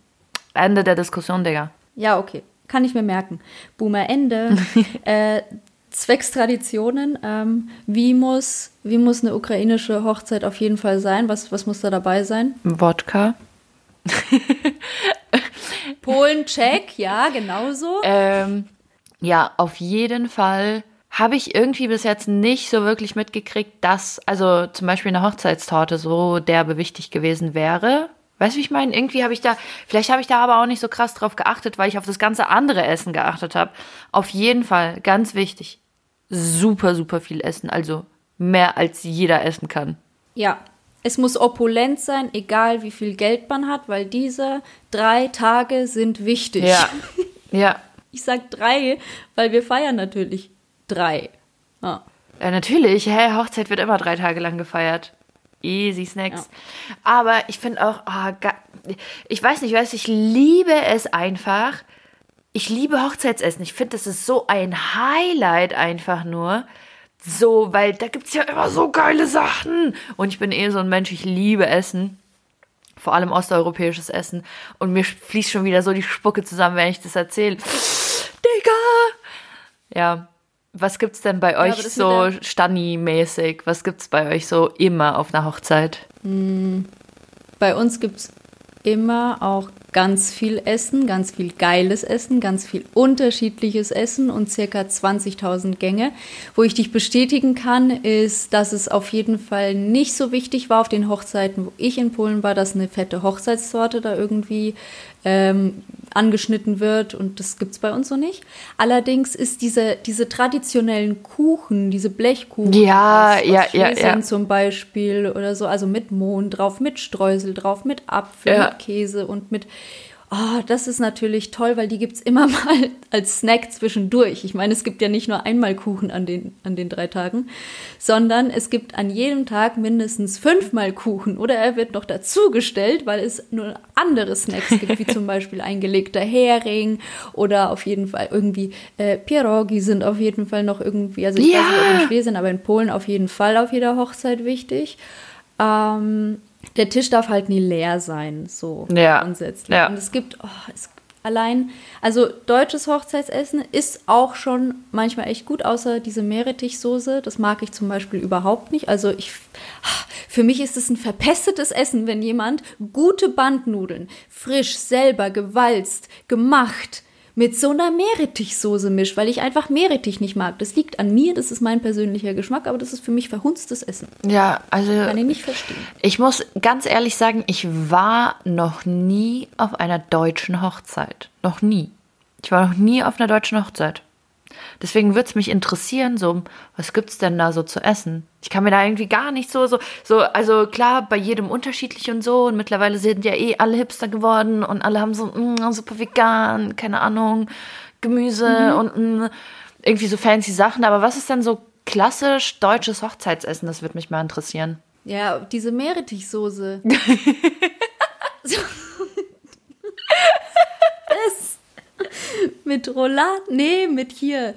Speaker 1: Ende der Diskussion, Digga.
Speaker 2: Ja, okay. Kann ich mir merken. Boomer Ende. äh, zwecks Traditionen. Ähm, wie, muss, wie muss eine ukrainische Hochzeit auf jeden Fall sein? Was, was muss da dabei sein?
Speaker 1: Wodka.
Speaker 2: Polen, Check, ja, genauso.
Speaker 1: Ähm, ja, auf jeden Fall habe ich irgendwie bis jetzt nicht so wirklich mitgekriegt, dass, also zum Beispiel eine Hochzeitstorte so derbe wichtig gewesen wäre. Weißt du, wie ich meine? Irgendwie habe ich da, vielleicht habe ich da aber auch nicht so krass drauf geachtet, weil ich auf das ganze andere Essen geachtet habe. Auf jeden Fall, ganz wichtig, super, super viel essen. Also mehr als jeder essen kann.
Speaker 2: Ja, es muss opulent sein, egal wie viel Geld man hat, weil diese drei Tage sind wichtig.
Speaker 1: Ja. Ja.
Speaker 2: Ich sag drei, weil wir feiern natürlich drei.
Speaker 1: Ja, ja natürlich. Hey, Hochzeit wird immer drei Tage lang gefeiert. Easy Snacks. Ja. Aber ich finde auch, oh, ich weiß nicht, weiß ich liebe es einfach. Ich liebe Hochzeitsessen. Ich finde, das ist so ein Highlight einfach nur. So, weil da gibt es ja immer so geile Sachen. Und ich bin eh so ein Mensch, ich liebe Essen. Vor allem osteuropäisches Essen. Und mir fließt schon wieder so die Spucke zusammen, wenn ich das erzähle. Digga! Ja. Was gibt's denn bei euch ja, so Stani-mäßig? Was gibt's bei euch so immer auf einer Hochzeit?
Speaker 2: Hm, bei uns gibt's immer auch ganz viel Essen, ganz viel geiles Essen, ganz viel unterschiedliches Essen und circa 20.000 Gänge. Wo ich dich bestätigen kann, ist, dass es auf jeden Fall nicht so wichtig war auf den Hochzeiten, wo ich in Polen war, dass eine fette Hochzeitstorte da irgendwie ähm, angeschnitten wird und das gibt es bei uns so nicht. Allerdings ist diese, diese traditionellen Kuchen, diese Blechkuchen,
Speaker 1: ja, aus, ja, ja,
Speaker 2: ja. zum Beispiel oder so, also mit Mohn drauf, mit Streusel drauf, mit Apfel, ja. mit Käse und mit Oh, das ist natürlich toll, weil die gibt es immer mal als Snack zwischendurch. Ich meine, es gibt ja nicht nur einmal Kuchen an den, an den drei Tagen, sondern es gibt an jedem Tag mindestens fünfmal Kuchen oder er wird noch dazugestellt, weil es nur andere Snacks gibt, wie zum Beispiel eingelegter Hering oder auf jeden Fall irgendwie äh, Pierogi sind auf jeden Fall noch irgendwie, also ich ja. weiß nicht, ob in Schweden, aber in Polen auf jeden Fall auf jeder Hochzeit wichtig. Ähm, der Tisch darf halt nie leer sein, so
Speaker 1: ja.
Speaker 2: grundsätzlich.
Speaker 1: Ja.
Speaker 2: Und es gibt, oh, es allein, also deutsches Hochzeitsessen ist auch schon manchmal echt gut, außer diese Meerrettichsoße. Das mag ich zum Beispiel überhaupt nicht. Also ich, für mich ist es ein verpestetes Essen, wenn jemand gute Bandnudeln, frisch, selber, gewalzt, gemacht, mit so einer Meerrettichsoße mischt, weil ich einfach Meerrettich nicht mag. Das liegt an mir, das ist mein persönlicher Geschmack, aber das ist für mich verhunstes Essen.
Speaker 1: Ja, also.
Speaker 2: Kann ich nicht verstehen.
Speaker 1: Ich muss ganz ehrlich sagen, ich war noch nie auf einer deutschen Hochzeit. Noch nie. Ich war noch nie auf einer deutschen Hochzeit. Deswegen würde es mich interessieren, so, was gibt's denn da so zu essen? Ich kann mir da irgendwie gar nicht so, so, so, also klar, bei jedem unterschiedlich und so. Und mittlerweile sind ja eh alle Hipster geworden und alle haben so mm, super vegan, keine Ahnung, Gemüse mhm. und mm, irgendwie so fancy Sachen. Aber was ist denn so klassisch deutsches Hochzeitsessen? Das würde mich mal interessieren.
Speaker 2: Ja, diese Meerrettichsoße. das mit Rouladen? Nee, mit hier.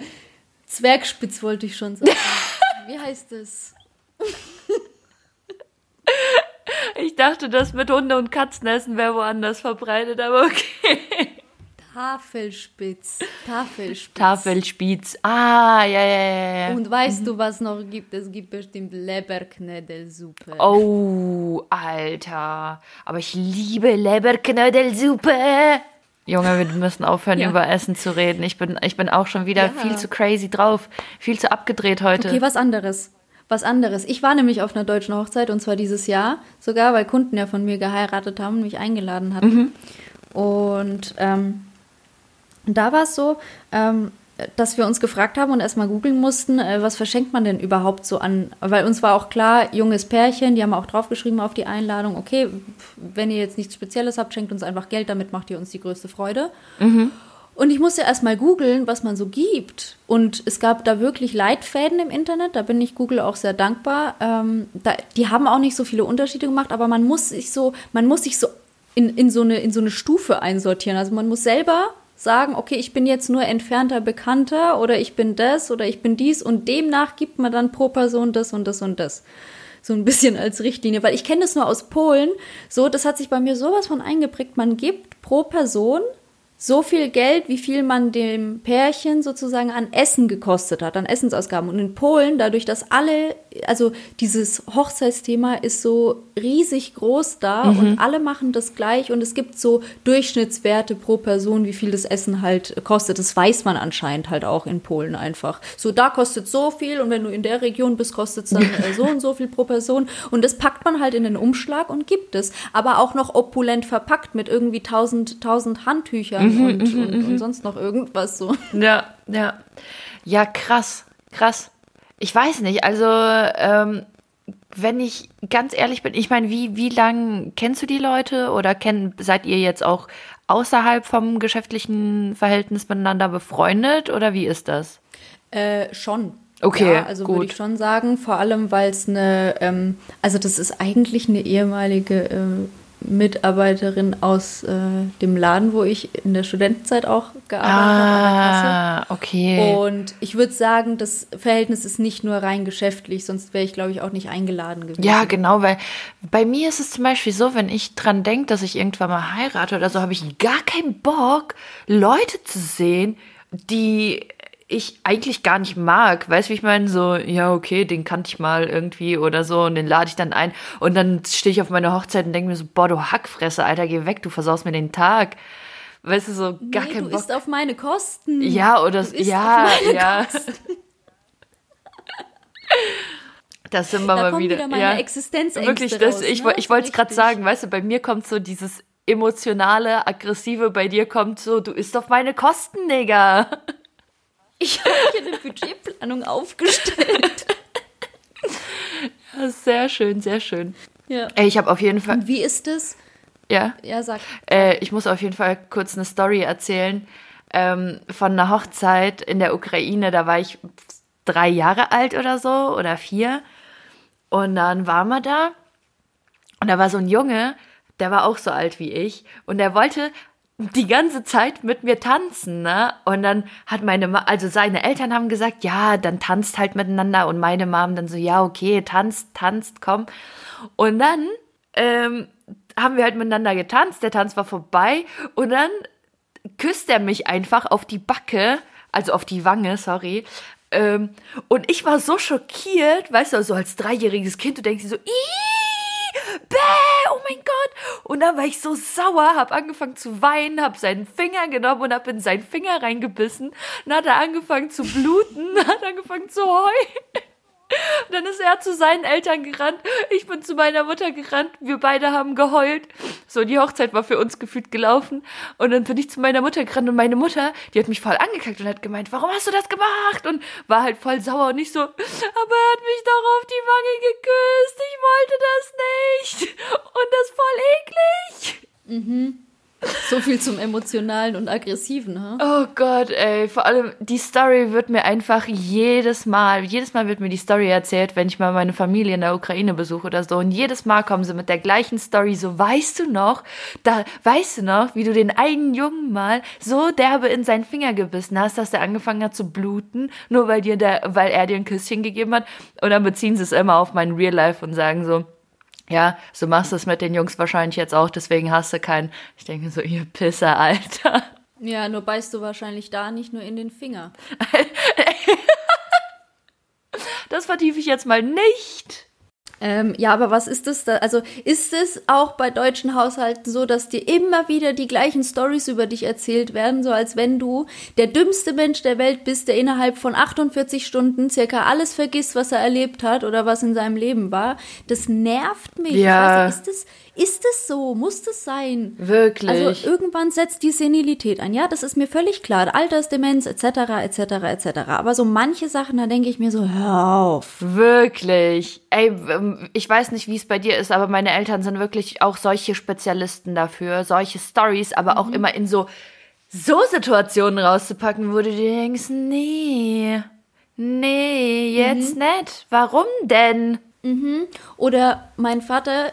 Speaker 2: Zwergspitz wollte ich schon sagen. Wie heißt das?
Speaker 1: Ich dachte, das mit Hunde- und Katzenessen wäre woanders verbreitet, aber okay.
Speaker 2: Tafelspitz. Tafelspitz.
Speaker 1: Tafelspitz. Ah, ja, ja,
Speaker 2: ja. Und weißt mhm. du, was noch gibt? Es gibt bestimmt Leberknödelsuppe.
Speaker 1: Oh, Alter. Aber ich liebe Leberknödelsuppe. Junge, wir müssen aufhören, ja. über Essen zu reden. Ich bin, ich bin auch schon wieder ja. viel zu crazy drauf, viel zu abgedreht heute.
Speaker 2: Okay, was anderes. Was anderes. Ich war nämlich auf einer deutschen Hochzeit und zwar dieses Jahr, sogar weil Kunden ja von mir geheiratet haben und mich eingeladen hatten. Mhm. Und ähm, da war es so, ähm, dass wir uns gefragt haben und erstmal googeln mussten, äh, was verschenkt man denn überhaupt so an? Weil uns war auch klar, junges Pärchen, die haben auch draufgeschrieben auf die Einladung, okay, wenn ihr jetzt nichts Spezielles habt, schenkt uns einfach Geld, damit macht ihr uns die größte Freude. Mhm. Und ich musste erstmal googeln, was man so gibt. Und es gab da wirklich Leitfäden im Internet, da bin ich Google auch sehr dankbar. Ähm, da, die haben auch nicht so viele Unterschiede gemacht, aber man muss sich so, man muss sich so in, in, so eine, in so eine Stufe einsortieren. Also man muss selber sagen, okay, ich bin jetzt nur entfernter Bekannter oder ich bin das oder ich bin dies und demnach gibt man dann pro Person das und das und das. So ein bisschen als Richtlinie, weil ich kenne das nur aus Polen. So, das hat sich bei mir sowas von eingeprägt. Man gibt pro Person so viel Geld, wie viel man dem Pärchen sozusagen an Essen gekostet hat, an Essensausgaben. Und in Polen, dadurch, dass alle, also dieses Hochzeitsthema ist so riesig groß da mhm. und alle machen das gleich und es gibt so Durchschnittswerte pro Person, wie viel das Essen halt kostet. Das weiß man anscheinend halt auch in Polen einfach. So, da kostet so viel und wenn du in der Region bist, kostet es dann äh, so und so viel pro Person. Und das packt man halt in den Umschlag und gibt es. Aber auch noch opulent verpackt mit irgendwie tausend, tausend Handtüchern mhm, und, und, und, und, sonst noch irgendwas so.
Speaker 1: Ja, ja. Ja, krass, krass. Ich weiß nicht, also ähm, wenn ich ganz ehrlich bin, ich meine, wie, wie lang kennst du die Leute oder kenn, seid ihr jetzt auch außerhalb vom geschäftlichen Verhältnis miteinander befreundet oder wie ist das?
Speaker 2: Äh, schon.
Speaker 1: Okay,
Speaker 2: ja, also würde ich schon sagen, vor allem weil es eine, ähm, also das ist eigentlich eine ehemalige äh, Mitarbeiterin aus äh, dem Laden, wo ich in der Studentenzeit auch gearbeitet
Speaker 1: ah, habe. okay.
Speaker 2: Und ich würde sagen, das Verhältnis ist nicht nur rein geschäftlich, sonst wäre ich, glaube ich, auch nicht eingeladen gewesen.
Speaker 1: Ja, genau, weil bei mir ist es zum Beispiel so, wenn ich dran denke, dass ich irgendwann mal heirate oder so, habe ich gar keinen Bock, Leute zu sehen, die ich eigentlich gar nicht mag. Weißt du, wie ich meine? So, ja, okay, den kannte ich mal irgendwie oder so und den lade ich dann ein und dann stehe ich auf meiner Hochzeit und denke mir so, boah, du Hackfresse, Alter, geh weg, du versaust mir den Tag. Weißt du, so gar nee, kein
Speaker 2: du
Speaker 1: Bock.
Speaker 2: isst auf meine Kosten.
Speaker 1: Ja, oder so, ja, ja. Das sind wir
Speaker 2: da
Speaker 1: mal wieder.
Speaker 2: wieder meine
Speaker 1: ja.
Speaker 2: Existenzängste
Speaker 1: Wirklich, das, ich, ne? ich wollte es gerade sagen, weißt du, bei mir kommt so dieses emotionale, aggressive, bei dir kommt so, du isst auf meine Kosten, Digga.
Speaker 2: Ich habe hier eine Budgetplanung aufgestellt.
Speaker 1: Ja, sehr schön, sehr schön.
Speaker 2: Ja.
Speaker 1: Ich habe auf jeden Fall.
Speaker 2: Und wie ist es?
Speaker 1: Ja.
Speaker 2: Ja, sag.
Speaker 1: Äh, ich muss auf jeden Fall kurz eine Story erzählen ähm, von einer Hochzeit in der Ukraine. Da war ich drei Jahre alt oder so oder vier. Und dann waren wir da. Und da war so ein Junge, der war auch so alt wie ich. Und der wollte die ganze Zeit mit mir tanzen, ne? Und dann hat meine, Ma also seine Eltern haben gesagt, ja, dann tanzt halt miteinander. Und meine Mom dann so, ja, okay, tanzt, tanzt, komm. Und dann ähm, haben wir halt miteinander getanzt. Der Tanz war vorbei. Und dann küsst er mich einfach auf die Backe, also auf die Wange, sorry. Ähm, und ich war so schockiert, weißt du, so als dreijähriges Kind, du denkst dir so, Ih, bäh, oh mein Gott. Und dann war ich so sauer, hab angefangen zu weinen, hab seinen Finger genommen und hab in seinen Finger reingebissen. Dann hat er angefangen zu bluten, hat angefangen zu heulen. Dann ist er zu seinen Eltern gerannt. Ich bin zu meiner Mutter gerannt. Wir beide haben geheult. So, die Hochzeit war für uns gefühlt gelaufen. Und dann bin ich zu meiner Mutter gerannt und meine Mutter, die hat mich voll angekackt und hat gemeint, warum hast du das gemacht? Und war halt voll sauer und nicht so, aber er hat mich doch auf die Wange geküsst. Ich wollte das nicht. Und das voll eklig.
Speaker 2: Mhm. So viel zum Emotionalen und Aggressiven, ha?
Speaker 1: Oh Gott, ey. Vor allem, die Story wird mir einfach jedes Mal, jedes Mal wird mir die Story erzählt, wenn ich mal meine Familie in der Ukraine besuche oder so. Und jedes Mal kommen sie mit der gleichen Story. So, weißt du noch, da, weißt du noch, wie du den einen Jungen mal so derbe in seinen Finger gebissen hast, dass der angefangen hat zu bluten, nur weil dir der, weil er dir ein Küsschen gegeben hat. Und dann beziehen sie es immer auf mein Real Life und sagen so, ja, so machst du es mit den Jungs wahrscheinlich jetzt auch, deswegen hast du keinen. Ich denke so, ihr Pisser, Alter.
Speaker 2: Ja, nur beißt du wahrscheinlich da nicht nur in den Finger.
Speaker 1: das vertiefe ich jetzt mal nicht.
Speaker 2: Ähm, ja, aber was ist das da? Also ist es auch bei deutschen Haushalten so, dass dir immer wieder die gleichen Stories über dich erzählt werden, so als wenn du der dümmste Mensch der Welt bist, der innerhalb von 48 Stunden circa alles vergisst, was er erlebt hat oder was in seinem Leben war? Das nervt mich.
Speaker 1: Ja.
Speaker 2: Nicht, ist das ist es so? Muss das sein?
Speaker 1: Wirklich.
Speaker 2: Also irgendwann setzt die Senilität ein. Ja, das ist mir völlig klar. Altersdemenz etc. etc. etc. Aber so manche Sachen, da denke ich mir so, hör auf.
Speaker 1: Wirklich. Ey, ähm, ich weiß nicht, wie es bei dir ist, aber meine Eltern sind wirklich auch solche Spezialisten dafür, solche Stories, aber mhm. auch immer in so so Situationen rauszupacken, wo du dir denkst, nee, nee, jetzt mhm. nicht. Warum denn?
Speaker 2: Mhm. Oder mein Vater,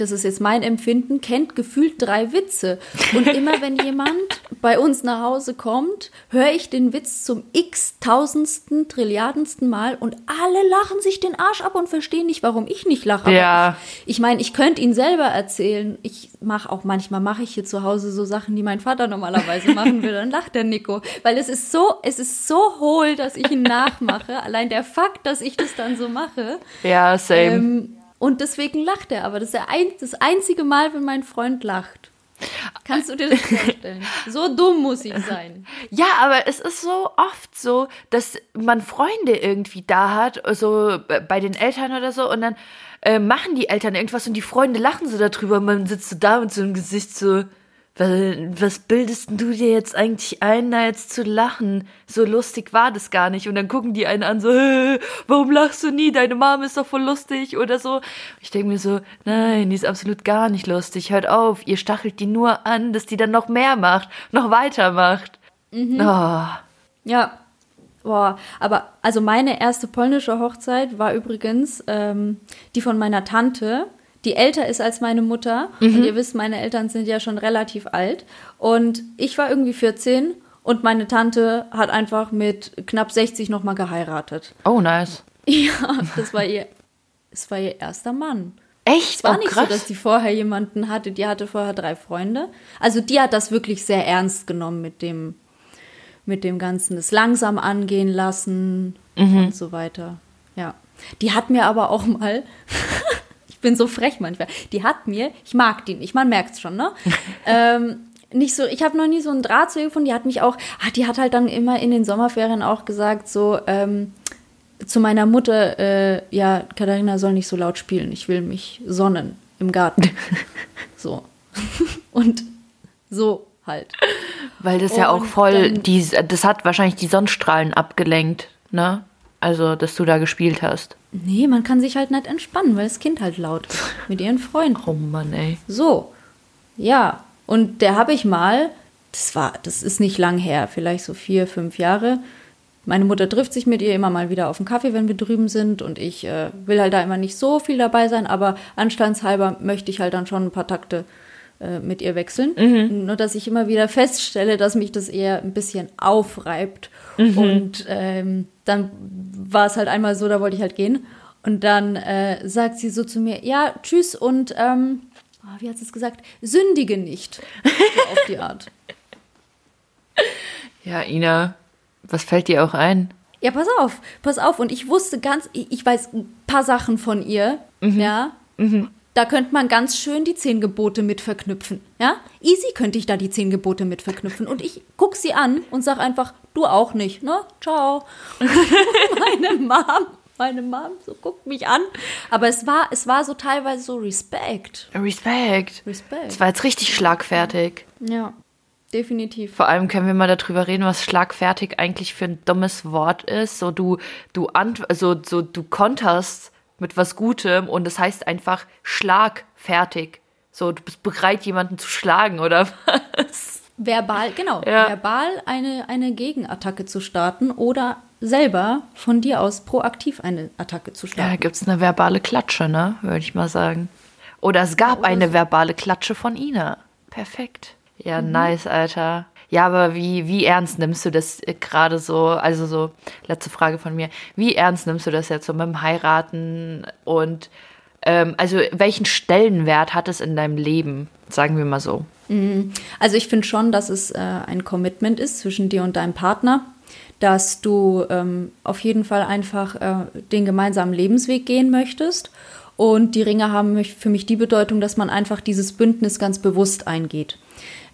Speaker 2: das ist jetzt mein Empfinden, kennt gefühlt drei Witze. Und immer wenn jemand bei uns nach Hause kommt, höre ich den Witz zum x-tausendsten, trilliardensten Mal und alle lachen sich den Arsch ab und verstehen nicht, warum ich nicht lache.
Speaker 1: Ja.
Speaker 2: Ich meine, ich könnte ihn selber erzählen. Ich mache auch manchmal, mache ich hier zu Hause so Sachen, die mein Vater normalerweise machen würde. Dann lacht der Nico. Weil es ist so, es ist so hohl, dass ich ihn nachmache. Allein der Fakt, dass ich das dann so mache.
Speaker 1: Ja, same. Ähm,
Speaker 2: und deswegen lacht er. Aber das ist der ein, das einzige Mal, wenn mein Freund lacht. Kannst du dir das vorstellen? So dumm muss ich sein.
Speaker 1: Ja, aber es ist so oft so, dass man Freunde irgendwie da hat, so bei den Eltern oder so, und dann äh, machen die Eltern irgendwas und die Freunde lachen so darüber und man sitzt so da mit so einem Gesicht so, was bildest du dir jetzt eigentlich ein, da jetzt zu lachen? So lustig war das gar nicht. Und dann gucken die einen an, so, warum lachst du nie? Deine Mom ist doch voll lustig oder so. Ich denke mir so, nein, die ist absolut gar nicht lustig. Hört auf, ihr stachelt die nur an, dass die dann noch mehr macht, noch weiter macht. Mhm. Oh.
Speaker 2: Ja. Boah, aber also meine erste polnische Hochzeit war übrigens ähm, die von meiner Tante die älter ist als meine Mutter. Mhm. Und ihr wisst, meine Eltern sind ja schon relativ alt. Und ich war irgendwie 14 und meine Tante hat einfach mit knapp 60 nochmal geheiratet.
Speaker 1: Oh, nice.
Speaker 2: Ja, das war ihr, das war ihr erster Mann.
Speaker 1: Echt?
Speaker 2: Es war
Speaker 1: oh,
Speaker 2: nicht
Speaker 1: krass.
Speaker 2: so, dass die vorher jemanden hatte. Die hatte vorher drei Freunde. Also die hat das wirklich sehr ernst genommen mit dem, mit dem Ganzen, das langsam angehen lassen mhm. und so weiter. Ja. Die hat mir aber auch mal bin so frech manchmal. Die hat mir, ich mag die nicht, man merkt es schon, ne? ähm, nicht so, ich habe noch nie so einen Draht zu ihr gefunden. Die hat mich auch, ach, die hat halt dann immer in den Sommerferien auch gesagt, so, ähm, zu meiner Mutter, äh, ja, Katharina soll nicht so laut spielen, ich will mich sonnen im Garten. so. Und so halt.
Speaker 1: Weil das Und ja auch voll, die, das hat wahrscheinlich die Sonnenstrahlen abgelenkt, ne? Also, dass du da gespielt hast.
Speaker 2: Nee, man kann sich halt nicht entspannen, weil das Kind halt laut ist. Mit ihren Freunden.
Speaker 1: Oh Mann, ey.
Speaker 2: So. Ja. Und der habe ich mal, das war, das ist nicht lang her, vielleicht so vier, fünf Jahre. Meine Mutter trifft sich mit ihr immer mal wieder auf den Kaffee, wenn wir drüben sind. Und ich äh, will halt da immer nicht so viel dabei sein, aber anstandshalber möchte ich halt dann schon ein paar Takte äh, mit ihr wechseln. Mhm. Nur dass ich immer wieder feststelle, dass mich das eher ein bisschen aufreibt. Mhm. Und ähm, dann war es halt einmal so, da wollte ich halt gehen. Und dann äh, sagt sie so zu mir, ja, tschüss und ähm, oh, wie hat sie es gesagt? Sündige nicht. So auf die Art.
Speaker 1: Ja, Ina, was fällt dir auch ein?
Speaker 2: Ja, pass auf, pass auf. Und ich wusste ganz, ich weiß ein paar Sachen von ihr, mhm. ja. Mhm. Da könnte man ganz schön die zehn Gebote mit verknüpfen, ja. Easy könnte ich da die zehn Gebote mit verknüpfen. Und ich guck sie an und sag einfach, du auch nicht, ne? Ciao. meine Mom, meine Mom so guckt mich an. Aber es war, es war so teilweise so Respekt.
Speaker 1: Respekt. Respekt. Es war jetzt richtig schlagfertig.
Speaker 2: Ja. Definitiv.
Speaker 1: Vor allem können wir mal darüber reden, was schlagfertig eigentlich für ein dummes Wort ist. So du, du also so du konterst mit was Gutem und das heißt einfach schlagfertig. So, du bist bereit, jemanden zu schlagen, oder was?
Speaker 2: Verbal, genau. Ja. Verbal eine, eine Gegenattacke zu starten oder selber von dir aus proaktiv eine Attacke zu starten.
Speaker 1: Ja, gibt es eine verbale Klatsche, ne? Würde ich mal sagen. Oder es gab ja, oder eine so. verbale Klatsche von Ina. Perfekt. Ja, mhm. nice, Alter. Ja, aber wie, wie ernst nimmst du das gerade so? Also so, letzte Frage von mir. Wie ernst nimmst du das jetzt so mit dem Heiraten? Und ähm, also welchen Stellenwert hat es in deinem Leben? Sagen wir mal so.
Speaker 2: Mhm. Also ich finde schon, dass es äh, ein Commitment ist zwischen dir und deinem Partner, dass du ähm, auf jeden Fall einfach äh, den gemeinsamen Lebensweg gehen möchtest. Und die Ringe haben für mich die Bedeutung, dass man einfach dieses Bündnis ganz bewusst eingeht.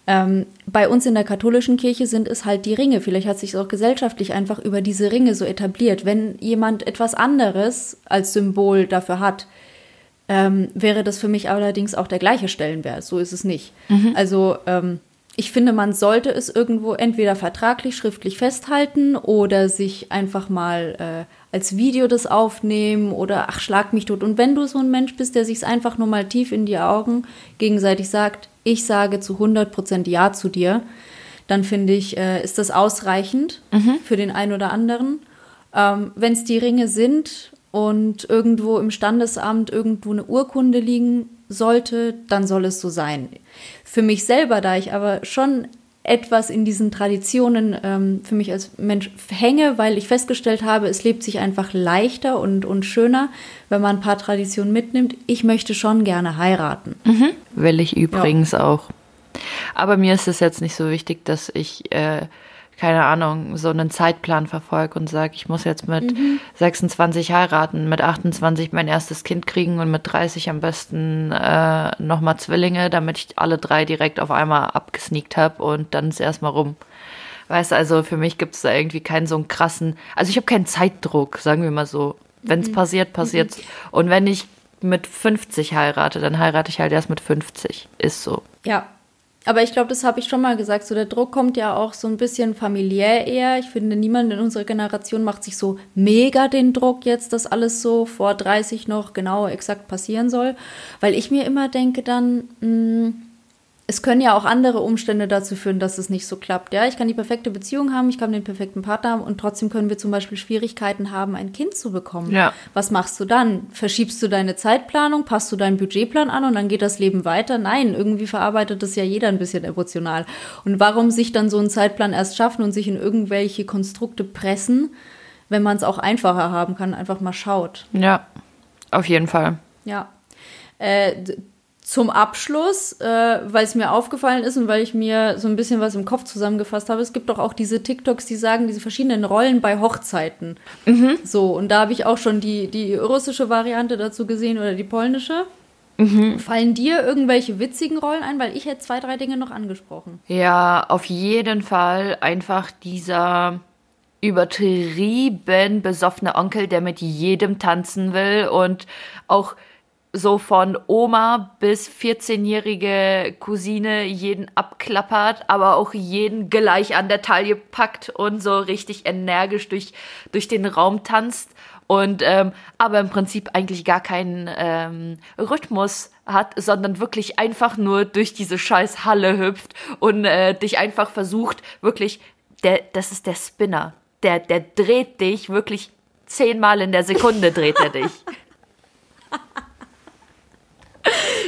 Speaker 2: Ähm, bei uns in der katholischen Kirche sind es halt die Ringe. Vielleicht hat sich auch gesellschaftlich einfach über diese Ringe so etabliert. Wenn jemand etwas anderes als Symbol dafür hat, ähm, wäre das für mich allerdings auch der gleiche Stellenwert. So ist es nicht. Mhm. Also ähm, ich finde, man sollte es irgendwo entweder vertraglich, schriftlich festhalten oder sich einfach mal äh, als Video das aufnehmen oder ach, schlag mich tot. Und wenn du so ein Mensch bist, der sich einfach nur mal tief in die Augen gegenseitig sagt, ich sage zu 100 Prozent Ja zu dir, dann finde ich, äh, ist das ausreichend mhm. für den einen oder anderen. Ähm, wenn es die Ringe sind und irgendwo im Standesamt irgendwo eine Urkunde liegen sollte, dann soll es so sein. Für mich selber, da ich aber schon etwas in diesen Traditionen ähm, für mich als Mensch hänge, weil ich festgestellt habe, es lebt sich einfach leichter und, und schöner, wenn man ein paar Traditionen mitnimmt. Ich möchte schon gerne heiraten.
Speaker 1: Mhm. Will ich übrigens ja. auch. Aber mir ist es jetzt nicht so wichtig, dass ich äh, keine Ahnung, so einen Zeitplan verfolge und sage, ich muss jetzt mit mhm. 26 heiraten, mit 28 mein erstes Kind kriegen und mit 30 am besten äh, nochmal Zwillinge, damit ich alle drei direkt auf einmal abgesneakt habe und dann ist erstmal rum. Weißt du, also für mich gibt es da irgendwie keinen so einen krassen, also ich habe keinen Zeitdruck, sagen wir mal so. Wenn es mhm. passiert, passiert's. Mhm. Und wenn ich mit 50 heirate, dann heirate ich halt erst mit 50. Ist so.
Speaker 2: Ja, aber ich glaube, das habe ich schon mal gesagt. So der Druck kommt ja auch so ein bisschen familiär eher. Ich finde, niemand in unserer Generation macht sich so mega den Druck jetzt, dass alles so vor 30 noch genau exakt passieren soll. Weil ich mir immer denke dann, mh, hm, es können ja auch andere Umstände dazu führen, dass es nicht so klappt. Ja, ich kann die perfekte Beziehung haben, ich kann den perfekten Partner haben und trotzdem können wir zum Beispiel Schwierigkeiten haben, ein Kind zu bekommen. Ja. Was machst du dann? Verschiebst du deine Zeitplanung, passt du deinen Budgetplan an und dann geht das Leben weiter? Nein, irgendwie verarbeitet das ja jeder ein bisschen emotional. Und warum sich dann so einen Zeitplan erst schaffen und sich in irgendwelche Konstrukte pressen, wenn man es auch einfacher haben kann, einfach mal schaut.
Speaker 1: Ja, auf jeden Fall.
Speaker 2: Ja. Äh, zum Abschluss, äh, weil es mir aufgefallen ist und weil ich mir so ein bisschen was im Kopf zusammengefasst habe, es gibt doch auch diese TikToks, die sagen, diese verschiedenen Rollen bei Hochzeiten. Mhm. So, und da habe ich auch schon die, die russische Variante dazu gesehen oder die polnische. Mhm. Fallen dir irgendwelche witzigen Rollen ein? Weil ich hätte zwei, drei Dinge noch angesprochen.
Speaker 1: Ja, auf jeden Fall einfach dieser übertrieben besoffene Onkel, der mit jedem tanzen will und auch so von Oma bis 14-jährige Cousine jeden abklappert, aber auch jeden gleich an der Taille packt und so richtig energisch durch, durch den Raum tanzt und ähm, aber im Prinzip eigentlich gar keinen ähm, Rhythmus hat, sondern wirklich einfach nur durch diese scheiß Halle hüpft und äh, dich einfach versucht, wirklich, der, das ist der Spinner. Der, der dreht dich wirklich zehnmal in der Sekunde dreht er dich.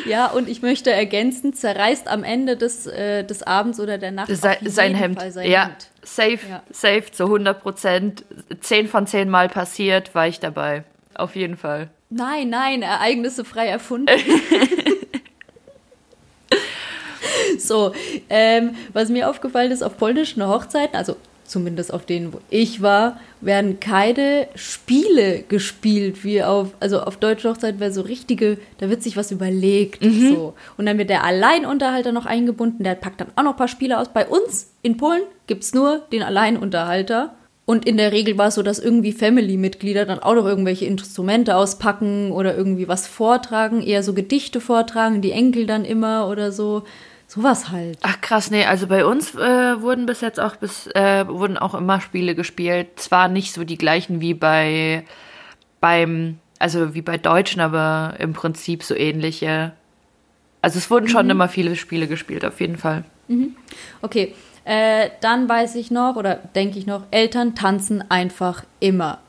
Speaker 2: Ja, und ich möchte ergänzen, zerreißt am Ende des, äh, des Abends oder der Nacht
Speaker 1: Se sein Hemd. Sein ja, Hemd. safe, ja. safe zu 100 Prozent. Zehn von zehn Mal passiert, war ich dabei. Auf jeden Fall.
Speaker 2: Nein, nein, Ereignisse frei erfunden. so, ähm, was mir aufgefallen ist auf polnischen Hochzeiten, also zumindest auf denen, wo ich war, werden keine Spiele gespielt, wie auf, also auf deutscher Hochzeit wäre so richtige, da wird sich was überlegt, mhm. so. Und dann wird der Alleinunterhalter noch eingebunden, der packt dann auch noch ein paar Spiele aus. Bei uns in Polen gibt es nur den Alleinunterhalter. Und in der Regel war es so, dass irgendwie Family-Mitglieder dann auch noch irgendwelche Instrumente auspacken oder irgendwie was vortragen, eher so Gedichte vortragen, die Enkel dann immer oder so. Sowas halt.
Speaker 1: Ach krass, nee, also bei uns äh, wurden bis jetzt auch bis äh, wurden auch immer Spiele gespielt. Zwar nicht so die gleichen wie bei beim, also wie bei Deutschen, aber im Prinzip so ähnliche. Also es wurden schon mhm. immer viele Spiele gespielt, auf jeden Fall.
Speaker 2: Mhm. Okay, äh, dann weiß ich noch oder denke ich noch, Eltern tanzen einfach immer.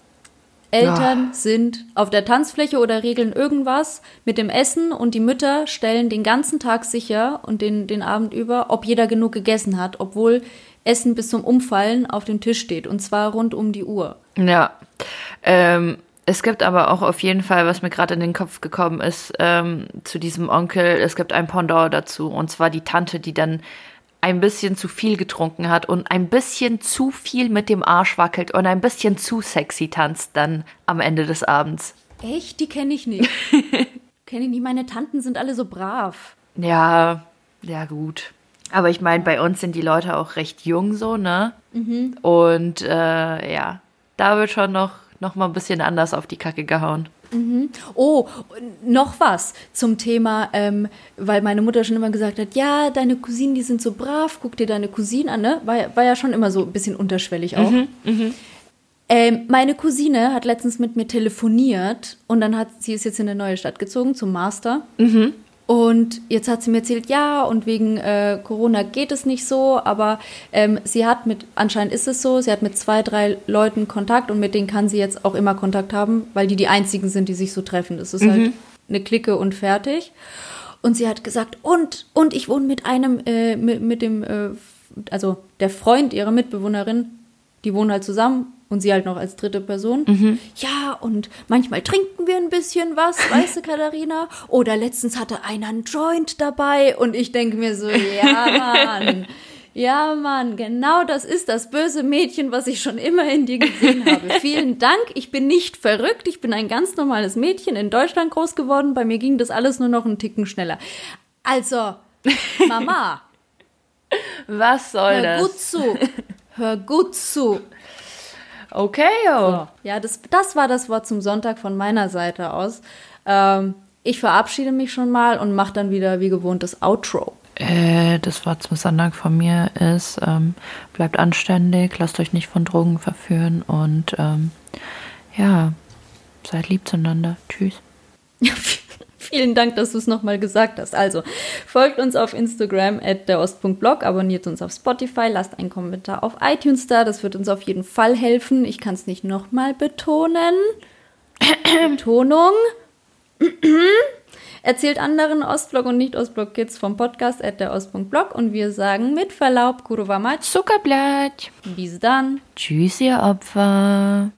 Speaker 2: Eltern ja. sind auf der Tanzfläche oder regeln irgendwas mit dem Essen und die Mütter stellen den ganzen Tag sicher und den, den Abend über, ob jeder genug gegessen hat, obwohl Essen bis zum Umfallen auf dem Tisch steht und zwar rund um die Uhr.
Speaker 1: Ja. Ähm, es gibt aber auch auf jeden Fall, was mir gerade in den Kopf gekommen ist, ähm, zu diesem Onkel, es gibt ein Pendant dazu und zwar die Tante, die dann ein bisschen zu viel getrunken hat und ein bisschen zu viel mit dem Arsch wackelt und ein bisschen zu sexy tanzt dann am Ende des Abends.
Speaker 2: Echt? Die kenne ich nicht. kenne ich nicht. Meine Tanten sind alle so brav.
Speaker 1: Ja, ja gut. Aber ich meine, bei uns sind die Leute auch recht jung so, ne? Mhm. Und äh, ja, da wird schon noch, noch mal ein bisschen anders auf die Kacke gehauen.
Speaker 2: Mhm. Oh, noch was zum Thema, ähm, weil meine Mutter schon immer gesagt hat, ja, deine Cousinen, die sind so brav, guck dir deine Cousine an, ne? War, war ja schon immer so ein bisschen unterschwellig auch. Mhm, mh. ähm, meine Cousine hat letztens mit mir telefoniert und dann hat sie ist jetzt in eine neue Stadt gezogen zum Master. Mhm. Und jetzt hat sie mir erzählt, ja, und wegen äh, Corona geht es nicht so, aber ähm, sie hat mit, anscheinend ist es so, sie hat mit zwei, drei Leuten Kontakt und mit denen kann sie jetzt auch immer Kontakt haben, weil die die einzigen sind, die sich so treffen. Das ist halt mhm. halt eine Clique und fertig. Und sie hat gesagt, und, und ich wohne mit einem, äh, mit, mit dem, äh, also der Freund ihrer Mitbewohnerin, die wohnen halt zusammen und sie halt noch als dritte Person. Mhm. Ja, und manchmal trinken wir ein bisschen was, weißt du, Katharina? Oder letztens hatte einer einen Joint dabei und ich denke mir so, ja, Mann. Ja, Mann, genau das ist das böse Mädchen, was ich schon immer in dir gesehen habe. Vielen Dank. Ich bin nicht verrückt. Ich bin ein ganz normales Mädchen in Deutschland groß geworden. Bei mir ging das alles nur noch einen Ticken schneller. Also, Mama.
Speaker 1: Was soll
Speaker 2: hör
Speaker 1: das?
Speaker 2: Hör gut zu. Hör gut zu.
Speaker 1: Okay, oh. So.
Speaker 2: Ja, das, das war das Wort zum Sonntag von meiner Seite aus. Ähm, ich verabschiede mich schon mal und mache dann wieder wie gewohnt das Outro.
Speaker 1: Äh, das Wort zum Sonntag von mir ist, ähm, bleibt anständig, lasst euch nicht von Drogen verführen und ähm, ja, seid lieb zueinander. Tschüss.
Speaker 2: Vielen Dank, dass du es nochmal gesagt hast. Also, folgt uns auf Instagram at derost.blog, abonniert uns auf Spotify, lasst einen Kommentar auf iTunes da. Das wird uns auf jeden Fall helfen. Ich kann es nicht nochmal betonen. Betonung. Erzählt anderen Ostblog und Nicht-Ostblog-Kids vom Podcast at der Ostblog und wir sagen mit Verlaub, Kurwa Mać.
Speaker 1: Zuckerblatt.
Speaker 2: Bis dann.
Speaker 1: Tschüss, ihr Opfer.